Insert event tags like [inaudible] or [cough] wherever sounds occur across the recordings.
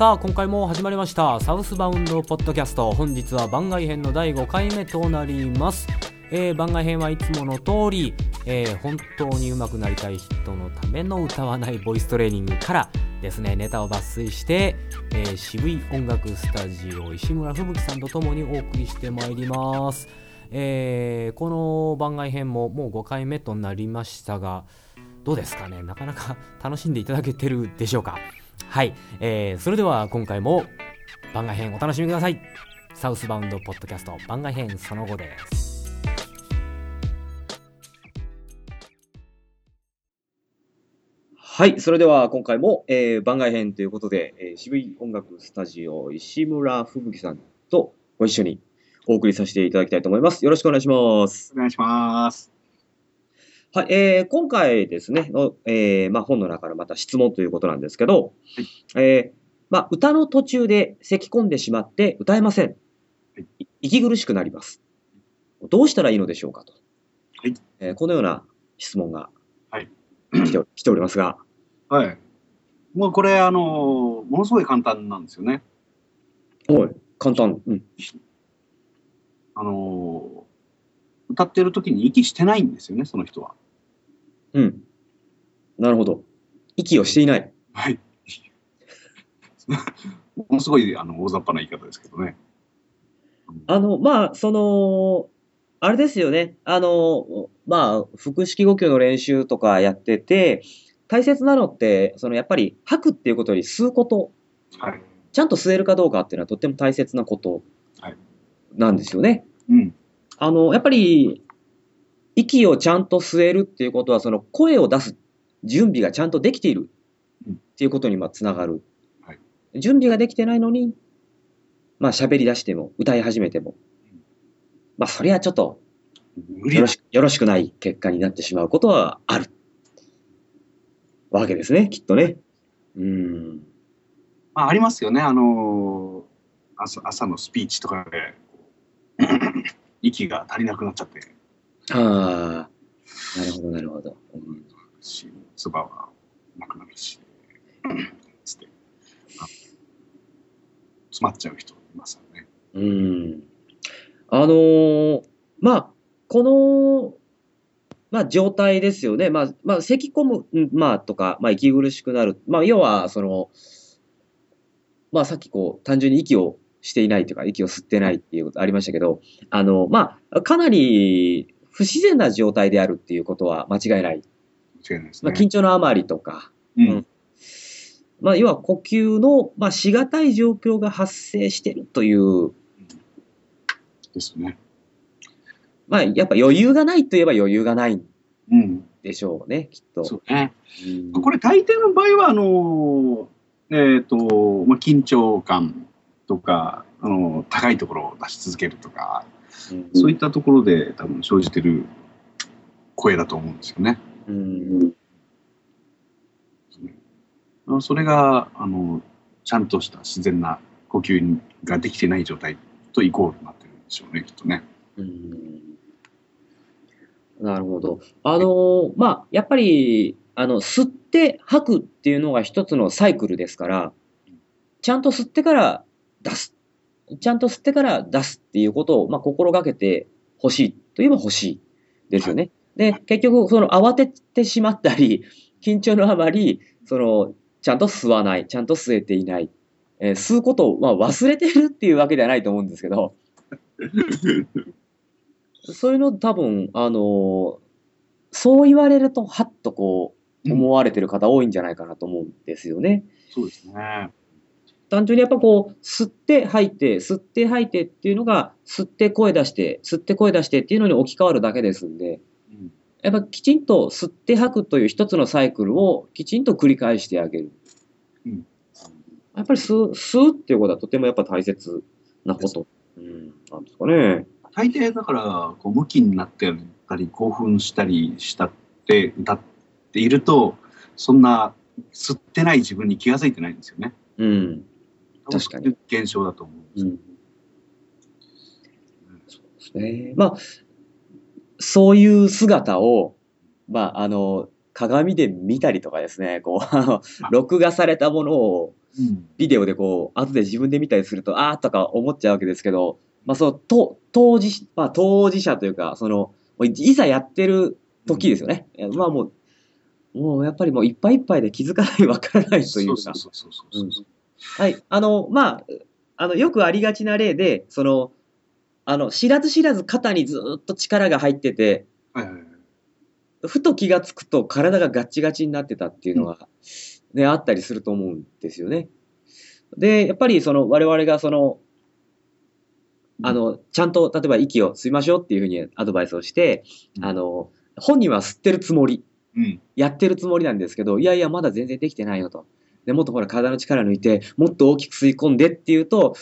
さあ今回も始まりましたサウスバウンドポッドキャスト。本日は番外編の第5回目となります、えー番外編はいつもの通り、えー本当に上手くなりたい人のための歌わないボイストレーニングからですねネタを抜粋して、えー渋い音楽スタジオ石村吹雪さんとともにお送りしてまいります。えーこの番外編ももう5回目となりましたがどうですかね？なかなか楽しんでいただけてるでしょうか？はい、えーそれでは今回も番外編お楽しみくださいサウスバウンドポッドキャスト番外編その後ですはい、それでは今回も、えー番外編ということで、えー渋い音楽スタジオ石村吹雪さんとご一緒にお送りさせていただきたいと思います。よろしくお願いします。お願いします。はい、えー今回ですね、のえーまあ、本の中のまた質問ということなんですけど、えーまあ、歌の途中で咳き込んでしまって歌えません。はいい息苦しくなります。どうしたらいいのでしょうかと。はいえーこのような質問がはい来てお [clears throat] 来ておりますが、はい。もうこれ、あの、ものすごい簡単なんですよね。おい、簡単。うん。あの、歌ってる時に息してないんですよね、その人は。うん。なるほど。息をしていない。はい。[laughs] ものすごい、あの、大雑把な言い方ですけどね。あの、まあ、その、あれですよね。あの、まあ、腹式呼吸の練習とかやってて、大切なのって、そのやっぱり吐くっていうことより吸うこと、はい。ちゃんと吸えるかどうかっていうのはとっても大切なことはいなんですよね。うん。あの、やっぱり、息をちゃんと吸えるっていうことは、その声を出す準備がちゃんとできているっていうことにまあつながる。はい準備ができてないのに、まあ喋り出しても、歌い始めても、まあそりゃちょっとよろしくよろしくない結果になってしまうことはある。わけですね、きっとね。うん。まあ、ありますよね。あの、朝朝のスピーチとかで、息が足りなくなっちゃって、ああ、なるほど、なるほど。うんし、唾はなくなるし、つって、あ詰まっちゃう人いますよね。うん。あのーまあ、この、まあ、状態ですよね。まあ、まあ、咳込む、うんまあ、とか、まあ、息苦しくなる。まあ、要は、その、まあ、さっきこう、単純に息をしていないというか、息を吸ってないっていうことありましたけど、あの、まあ、かなり不自然な状態であるっていうことは間違いない。間違いないですまあ、ね。緊張のあまりとか、うん。まあ、要は呼吸の、まあ、しがたい状況が発生しているという、ですね。まあ、やっぱ余裕がないといえば余裕がないんうん。でしょうね、きっと。そうね。うんこれ大抵の場合は、あの、えっ、と、まあ、緊張感とか、あの、高いところを出し続けるとか、うんそういったところで多分生じてる声だと思うんですよね。うんそれが、あの、ちゃんとした自然な呼吸ができてない状態とイコールになってるんでしょうね、きっとね。うんなるほど。あのーまあ、やっぱり、あの、吸って吐くっていうのが一つのサイクルですから、ちゃんと吸ってから出す。ちゃんと吸ってから出すっていうことを、まあ、心がけてほしいといえば欲しいですよね。で、結局、その慌ててしまったり、[laughs] 緊張のあまり、その、ちゃんと吸わない、ちゃんと吸えていない、えー吸うことを、まあ、忘れてるっていうわけではないと思うんですけど、[laughs] そういうの多分、あのーそう言われると、はっとこう、思われてる方多いんじゃないかなと思うんですよね。そうですね。単純にやっぱこう、吸って吐いて、吸って吐いてっていうのが、吸って声出して、吸って声出してっていうのに置き換わるだけですんで、うんやっぱきちんと吸って吐くという一つのサイクルをきちんと繰り返してあげる。うんやっぱり吸う、吸うっていうことはとてもやっぱ大切なこと。うん、なんですかね。大抵だから、こう、向きになってたり、興奮したりしたって歌っていると、そんな吸ってない自分に気が付いてないんですよね。うん。確かに現象だと思うんですよ。うん。そうですね。まあ、そういう姿を、まあ、あの、鏡で見たりとかですね、こう、あの、録画されたものをうん。ビデオでこう、後で自分で見たりすると、あーとか思っちゃうわけですけど、まあ、その、と当事、まあ、当事者というか、その、いざやってる時ですよね。いやまあもう、もうやっぱりもういっぱいいっぱいで気づかない、わからないというか。そうそうそうそうそう。はい。あの、まあ、あの、よくありがちな例で、その、あの、知らず知らず肩にずーっと力が入ってて、はいはいはい。ふと気がつくと体がガッチガチになってたっていうのが、ね、あったりすると思うんですよね。で、やっぱりその我々がその、あの、ちゃんと例えば息を吸いましょうっていうふうにアドバイスをして、うんあの、本人は吸ってるつもり、うん。やってるつもりなんですけど、いやいや、まだ全然できてないよと。で、もっとほら体の力抜いて、もっと大きく吸い込んでっていうと、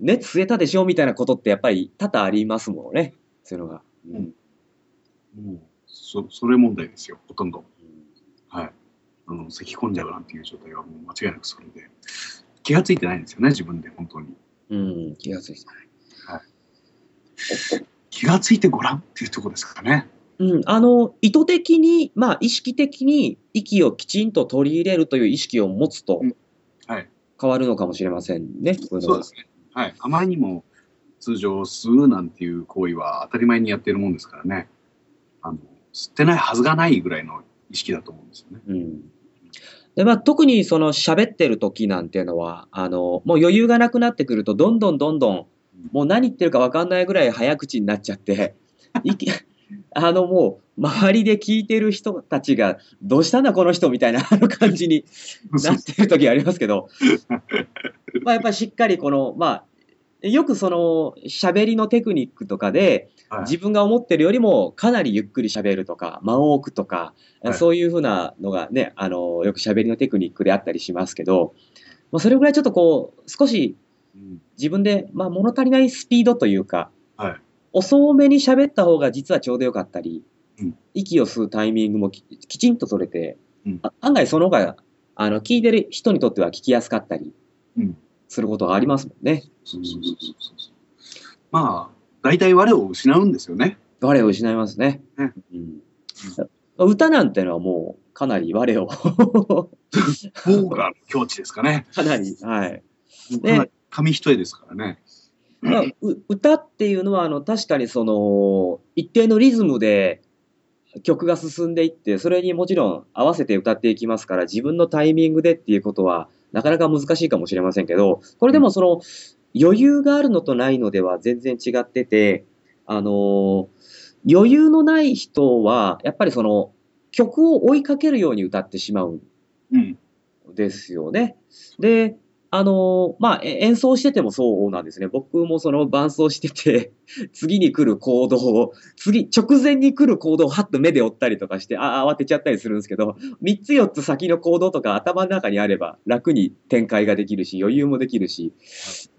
ね、吸えたでしょ？みたいなことってやっぱり多々ありますもんね。そういうのが。うんもう、そ、それ問題ですよ、ほとんど。はい。あの、咳き込んじゃうなんていう状態はもう間違いなくそれで。気がついてないんですよね、自分で、本当に。うん、気がついてない。気がついてごらんっていうところですかね。うん、あの、意図的に、まあ、意識的に息をきちんと取り入れるという意識を持つとうんはい。変わるのかもしれませんね。こいのがそうですね。はい。あまりにも通常吸うなんていう行為は当たり前にやってるもんですからね。あの、吸ってないはずがないぐらいの意識だと思うんですよね。うん。で、まあ、特にその喋ってる時なんていうのは、あの、もう余裕がなくなってくると、どんどんどんどん、もう何言ってるか分かんないぐらい早口になっちゃって、息あのもう、周りで聞いてる人たちが、どうしたんだこの人みたいな [laughs] あの感じになってる時ありますけど、[laughs] まあやっぱりしっかりこの、まあ、よくその喋りのテクニックとかで、はい。自分が思ってるよりもかなりゆっくり喋るとか、間を置くとか、はい。そういうふうなのがね、あの、よく喋りのテクニックであったりしますけど、まあそれぐらいちょっとこう、少しうん。自分で、まあ物足りないスピードというか、はい。遅めに喋った方が実はちょうどよかったり、うん息を吸うタイミングもききちんと取れて、うんあ案外その方が、あの、聞いてる人にとっては聞きやすかったりうん。することがありますもんね。まあ、大体我を失うんですよね。我を失いますね。ねうん歌なんてのはもうかなり我を [laughs] 僕が境地ですかね。かなり、はい。紙一重ですからね。まあ、う歌っていうのはあの確かにその一定のリズムで曲が進んでいってそれにもちろん合わせて歌っていきますから自分のタイミングでっていうことはなかなか難しいかもしれませんけどこれでもその余裕があるのとないのでは全然違っててあの余裕のない人はやっぱりその曲を追いかけるように歌ってしまうんうん。ですよね。で、あのまあ、え演奏しててもそうなんですね。僕もその伴奏してて、[laughs] 次に来る行動を、次、直前に来る行動をはっと目で追ったりとかして、あ慌てちゃったりするんですけど、3つ4つ先の行動とか頭の中にあれば楽に展開ができるし、余裕もできるし、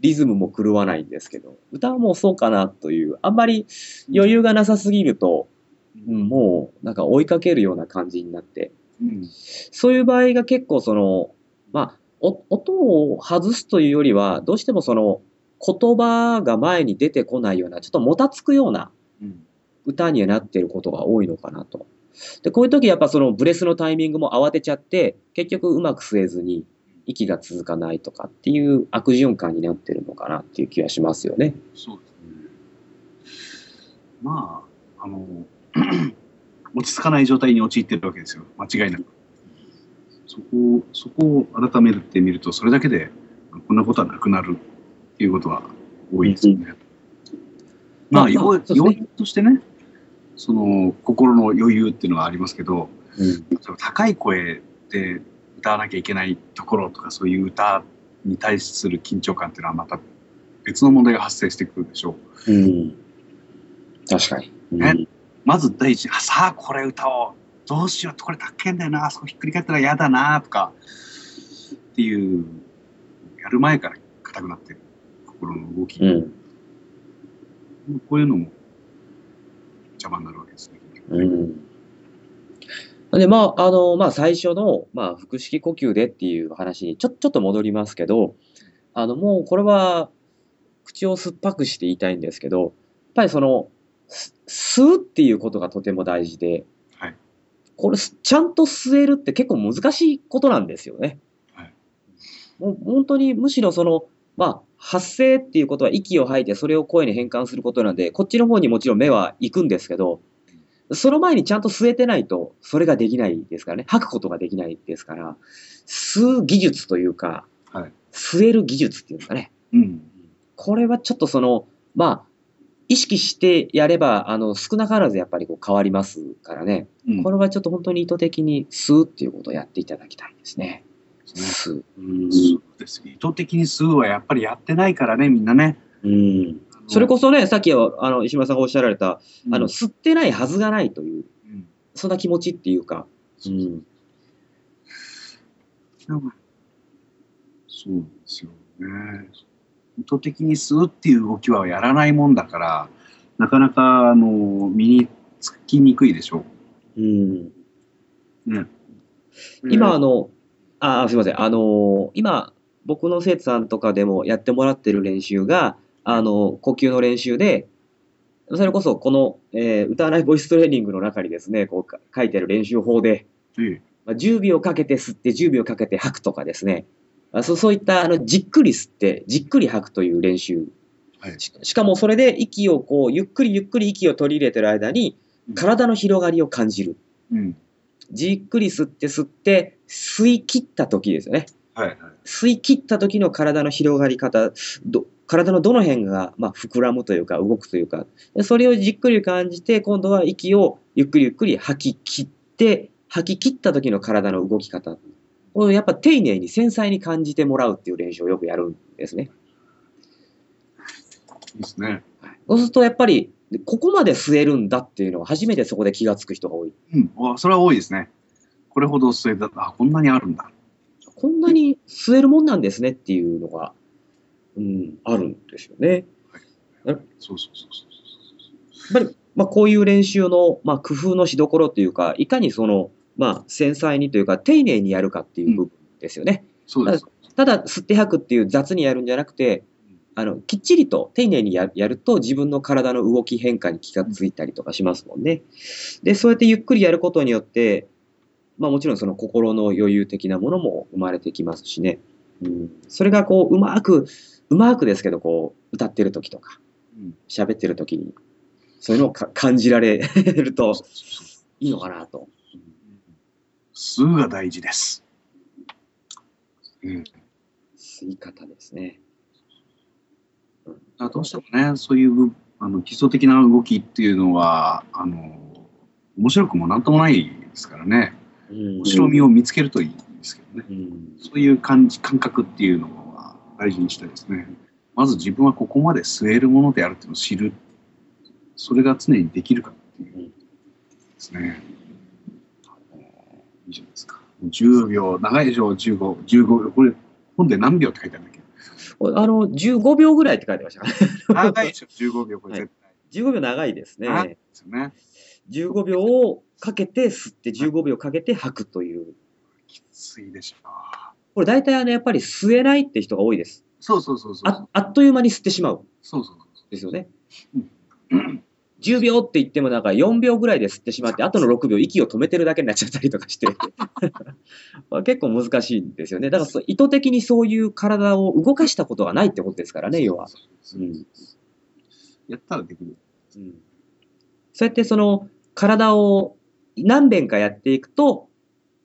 リズムも狂わないんですけど、歌はもうそうかなという、あんまり余裕がなさすぎると、うんもうなんか追いかけるような感じになって、うん。そういう場合が結構その、まあ、お音を外すというよりは、どうしてもその言葉が前に出てこないような、ちょっともたつくようなうん。歌にはなっていることが多いのかなと。で、こういう時やっぱそのブレスのタイミングも慌てちゃって、結局うまく吸えずに息が続かないとかっていう悪循環になってるのかなっていう気はしますよね。そうですね。まあ、あの、[clears throat] 落ち着かない状態に陥ってるわけですよ。間違いなく。そこを、そこを改めてみると、それだけで、こんなことはなくなるっていうことは多いですよね。まあ、まあ要因としてね、その、心の余裕っていうのはありますけど、うん。高い声で歌わなきゃいけないところとか、そういう歌に対する緊張感っていうのはまた別の問題が発生してくるでしょう。うん。確かに。うんねまず第一に、あさあこれ歌おう。どうしようこれ高いんだよな。あそこひっくり返ったら嫌だなとか、っていう、やる前から硬くなってる心の動き。うん。こういうのも邪魔になるわけですね。うん。で、まあ、あの、まあ、最初の、まあ、腹式呼吸でっていう話にちょ、ちょっと戻りますけど、あの、もう、これは、口を酸っぱくして言いたいんですけど、やっぱりその、す吸うっていうことがとても大事で、はいこれ、ちゃんと吸えるって結構難しいことなんですよね。はいもう本当にむしろその、まあ、発声っていうことは息を吐いてそれを声に変換することなんで、こっちの方にもちろん目は行くんですけど、その前にちゃんと吸えてないと、それができないですからね。吐くことができないですから、吸う技術というか、はい吸える技術っていうんですかね。うん。これはちょっとその、まあ、意識してやれば、あの、少なからずやっぱりこう変わりますからね。うんこれはちょっと本当に意図的に吸うっていうことをやっていただきたいですね。ですね吸う。うんそうです。意図的に吸うはやっぱりやってないからね、みんなね。うん。それこそね、さっきは、あの、石村さんがおっしゃられた、あの、吸ってないはずがないという、うん、そんな気持ちっていうか、うそうんそうですよね。意図的に吸うっていう動きはやらないもんだから、なかなか、あの、身につきにくいでしょうん。う。ね。今、あの、あ、すいません。あの、今、僕の生徒さんとかでもやってもらってる練習が、あの、呼吸の練習で、それこそこの、えー歌わないボイストレーニングの中にですね、こうか書いてある練習法で、ええまあ、10秒かけて吸って10秒かけて吐くとかですね、あそうそういったあのじっくり吸ってじっくり吐くという練習。はいししかもそれで息をこう、ゆっくりゆっくり息を取り入れてる間にうん、体の広がりを感じる。うん。じっくり吸って吸って、吸い切った時ですよね。はいはい。吸い切った時の体の広がり方、ど体のどの辺が、まあ、膨らむというか動くというか、でそれをじっくり感じて、今度は息をゆっくりゆっくり吐き切って、吐き切った時の体の動き方。やっぱ丁寧に繊細に感じてもらうっていう練習をよくやるんですね。いいですね。そうするとやっぱり、ここまで吸えるんだっていうのは初めてそこで気がつく人が多い。うん。わそれは多いですね。これほど吸えた、あ、こんなにあるんだ。こんなに吸えるもんなんですねっていうのが、うん、あるんですよね。そうそうそうそうやっぱり、まあ、こういう練習の、まあ、工夫のしどころというか、いかにその、まあ、繊細にというか、丁寧にやるかっていう部分ですよね。そう。そうです。ただ、吸って吐くっていう雑にやるんじゃなくて、あの、きっちりと丁寧にややると自分の体の動き変化に気がついたりとかしますもんね。で、そうやってゆっくりやることによって、まあもちろんその心の余裕的なものも生まれてきますしね。うん、それがこう、うまく、うまくですけど、こう、歌ってる時とか、うん喋ってる時に、そういうのをか感じられるといいのかなと。吸うが大事です。うん。吸い方ですね。どうしてもね、そういう部あの基礎的な動きっていうのは、あの、面白くもなんともないですからね。うん面白みを見つけるといいんですけどね。うんそういう感じ、感覚っていうのは大事にしたいですね。まず自分はここまで吸えるものであるっていうのを知る。それが常にできるかっていうですね。いいじゃないですか。10秒、長いでしょ、15、15秒。これ、本で何秒って書いてあるんだっけ？あの、15秒ぐらいって書いてましたね。長いでしょ、15秒、これ絶対。15秒長いですね。長いですよね。15秒をかけて吸って15秒かけて吐くという。きついでしょ。これ大体あの、やっぱり吸えないって人が多いです。そうそうそうそう。ああっという間に吸ってしまう。そうそうそうですよねうん。10秒って言ってもなんか4秒ぐらいで吸ってしまって、あとの6秒息を止めてるだけになっちゃったりとかして。ま [laughs] あ結構難しいんですよね。だから意図的にそういう体を動かしたことがないってことですからね、要は。そううんやったらできる。うんそうやってその体を何遍かやっていくと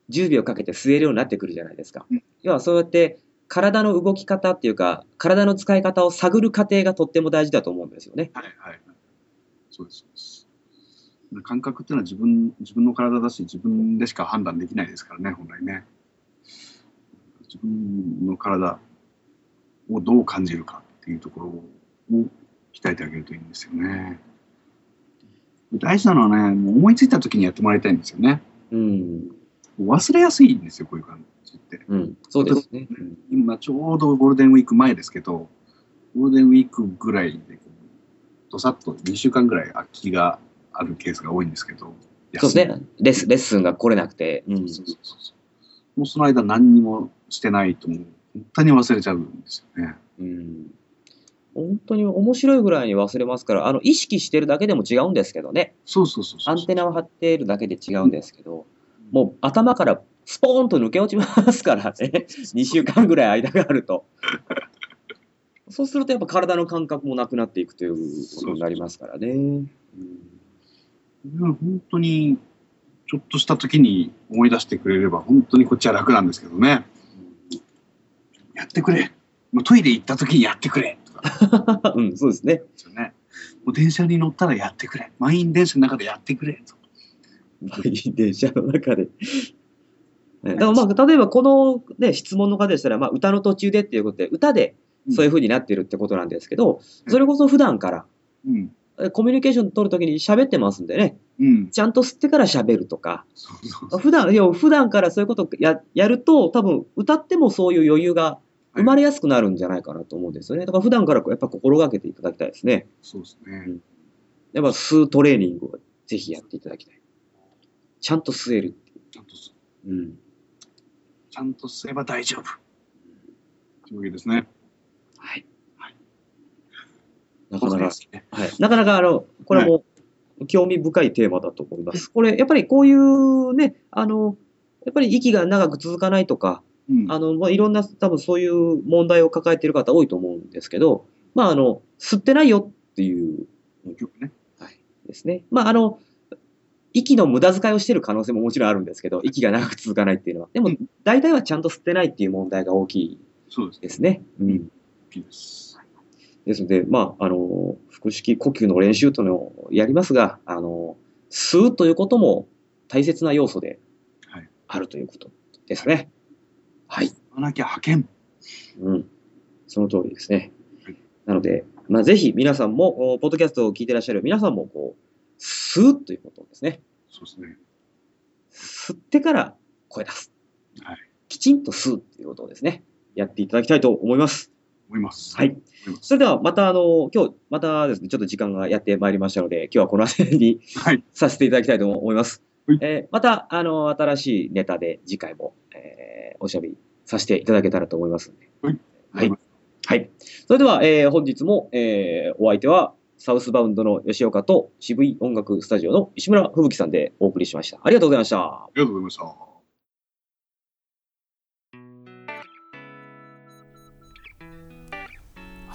10秒かけて吸えるようになってくるじゃないですかうん。要はそうやって体の動き方っていうか体の使い方を探る過程がとっても大事だと思うんですよね。はいはい。そうです、そうです。感覚っていうのは自分自分の体だし、自分でしか判断できないですからね、本来ね。自分の体をどう感じるかっていうところを鍛えてあげるといいんですよね。大事なのはね、もう思いついた時にやってもらいたいんですよね。うん。忘れやすいんですよ、こういう感じって。うん。そうですね。うん今ちょうどゴールデンウィーク前ですけど、ゴールデンウィークぐらいで、どさっと2週間ぐらい空きがあるケースが多いんですけど、そうですね。レッスンレッスンが来れなくて。うんそうそうそうもうその間何にもしてないと、もう本当に忘れちゃうんですよね。うん。本当に面白いぐらいに忘れますから、あの、意識してるだけでも違うんですけどね。そうそうそうそう。アンテナを張っているだけで違うんですけど、もう頭からスポーンと抜け落ちますからね。2週間ぐらい間があると。そうするとやっぱ体の感覚もなくなっていくということになりますからね。うん本当に、ちょっとした時に思い出してくれれば、本当にこっちは楽なんですけどね。やってくれ。もうトイレ行った時にやってくれ。[laughs] うん、そうですね。ですよね。もう電車に乗ったらやってくれ。満員電車の中でやってくれ。と電車の中で。ねだからまあ、例えばこの、ね、質問の方でしたら、まあ、歌の途中でっていうことで、歌でそういう風になってるってことなんですけど、うんそれこそ普段から、うん。えコミュニケーション取るときに喋ってますんでね、うん。ちゃんと吸ってから喋るとか、そうそうそう。普段、普段からそういうことをややると、多分歌ってもそういう余裕が生まれやすくなるんじゃないかなと思うんですよね。だから普段からやっぱ心がけていただきたいですね。そうですね。やっぱ吸うトレーニングをぜひやっていただきたい。ちゃんと吸えるちゃんと、ちう。うん。ゃんとすれば大丈夫。というわけですね。はいはい。なかなか、ですね。はい。なかなか、あの、これも興味深いテーマだと思います。これ、やっぱりこういうね、あの、やっぱり息が長く続かないとか、うん。あの、まあ、いろんな、多分そういう問題を抱えている方多いと思うんですけど、まあ、あの、吸ってないよっていう曲ね。ですね。まあ、あの、息の無駄遣いをしている可能性ももちろんあるんですけど、息が長く続かないっていうのは。でも、大体はちゃんと吸ってないっていう問題が大きいそうですね。ですね。うん。です。ので、まあ、あの、腹式呼吸の練習というのをやりますが、あの、吸うということも大切な要素ではいあるということですね。はい。吸わなきゃ派遣。うん。その通りですねはい。なので、まあ、ぜひ皆さんも、おポッドキャストを聞いてらっしゃる皆さんも、こう、吸うということですね。そうですね。吸ってから声出す。はい。きちんと吸うということをですね、やっていただきたいと思います。思います。はい。それではまたあの、今日、またですね、ちょっと時間がやってまいりましたので、今日はこの辺りにはい。させていただきたいと思います。はいえーまた、あの、新しいネタで次回も、えーおしゃべりさせていただけたらと思いますので。はい。はい。はい。それでは、えー本日も、えーお相手は、サウスバウンドの吉岡と渋い音楽スタジオの石村吹雪さんでお送りしました。ありがとうございました。ありがとうございました。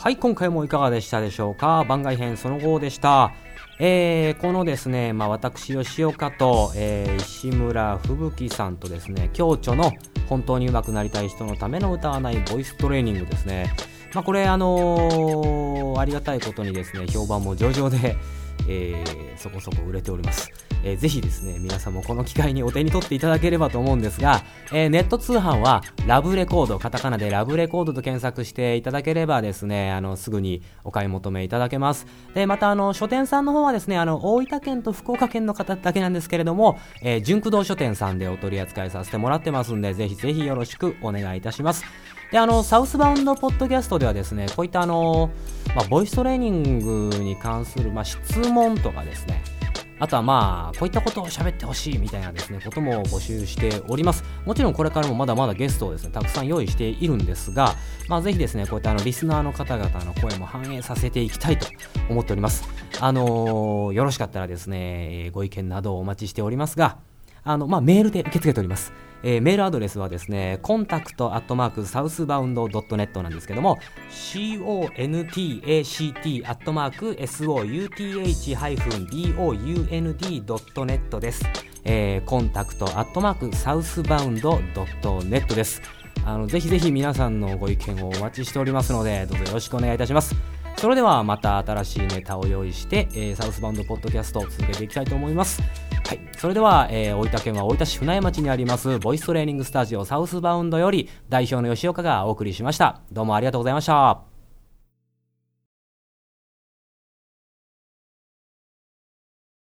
はい、今回もいかがでしたでしょうか？番外編その後でした。えー、このですね、まあ、私、吉岡と、えー石村吹雪さんとですね、共著の本当に上手くなりたい人のための歌わないボイストレーニングですね。まあ、これ、あのーありがたいことにですね、評判も上々で、[laughs] えーそこそこ売れております。えーぜひですね、皆さんもこの機会にお手に取っていただければと思うんですが、えーネット通販はラブレコード、カタカナでラブレコードと検索していただければですね、あの、すぐにお買い求めいただけます。で、またあの、書店さんの方はですね、あの、大分県と福岡県の方だけなんですけれども、えー純駆動書店さんでお取り扱いさせてもらってますんで、ぜひぜひよろしくお願いいたします。で、あの、サウスバウンドポッドキャストではですね、こういったあの、まあ、ボイストレーニングに関する、まあ、質問とかですね、あとはまあ、こういったことを喋ってほしいみたいなですね、ことも募集しております。もちろんこれからもまだまだゲストをですね、たくさん用意しているんですが、まあぜひですね、こういったあの、リスナーの方々の声も反映させていきたいと思っております。あのーよろしかったらですね、ご意見などをお待ちしておりますが、あの、まあ、メールで受け付けております。えーメールアドレスはですね、コンタクトアットマークサウスバウンドドットネットなんですけども、contact アットマーク south-bound ドットネットです。えーコンタクトアットマークサウスバウンドドットネットです。あの、ぜひぜひ皆さんのご意見をお待ちしておりますので、どうぞよろしくお願いいたします。それではまた新しいネタを用意して、えーサウスバウンドポッドキャストを続けていきたいと思います。はい。それでは、えー大分県は大分市船山町にあります、ボイストレーニングスタジオサウスバウンドより代表の吉岡がお送りしました。どうもありがとうございました。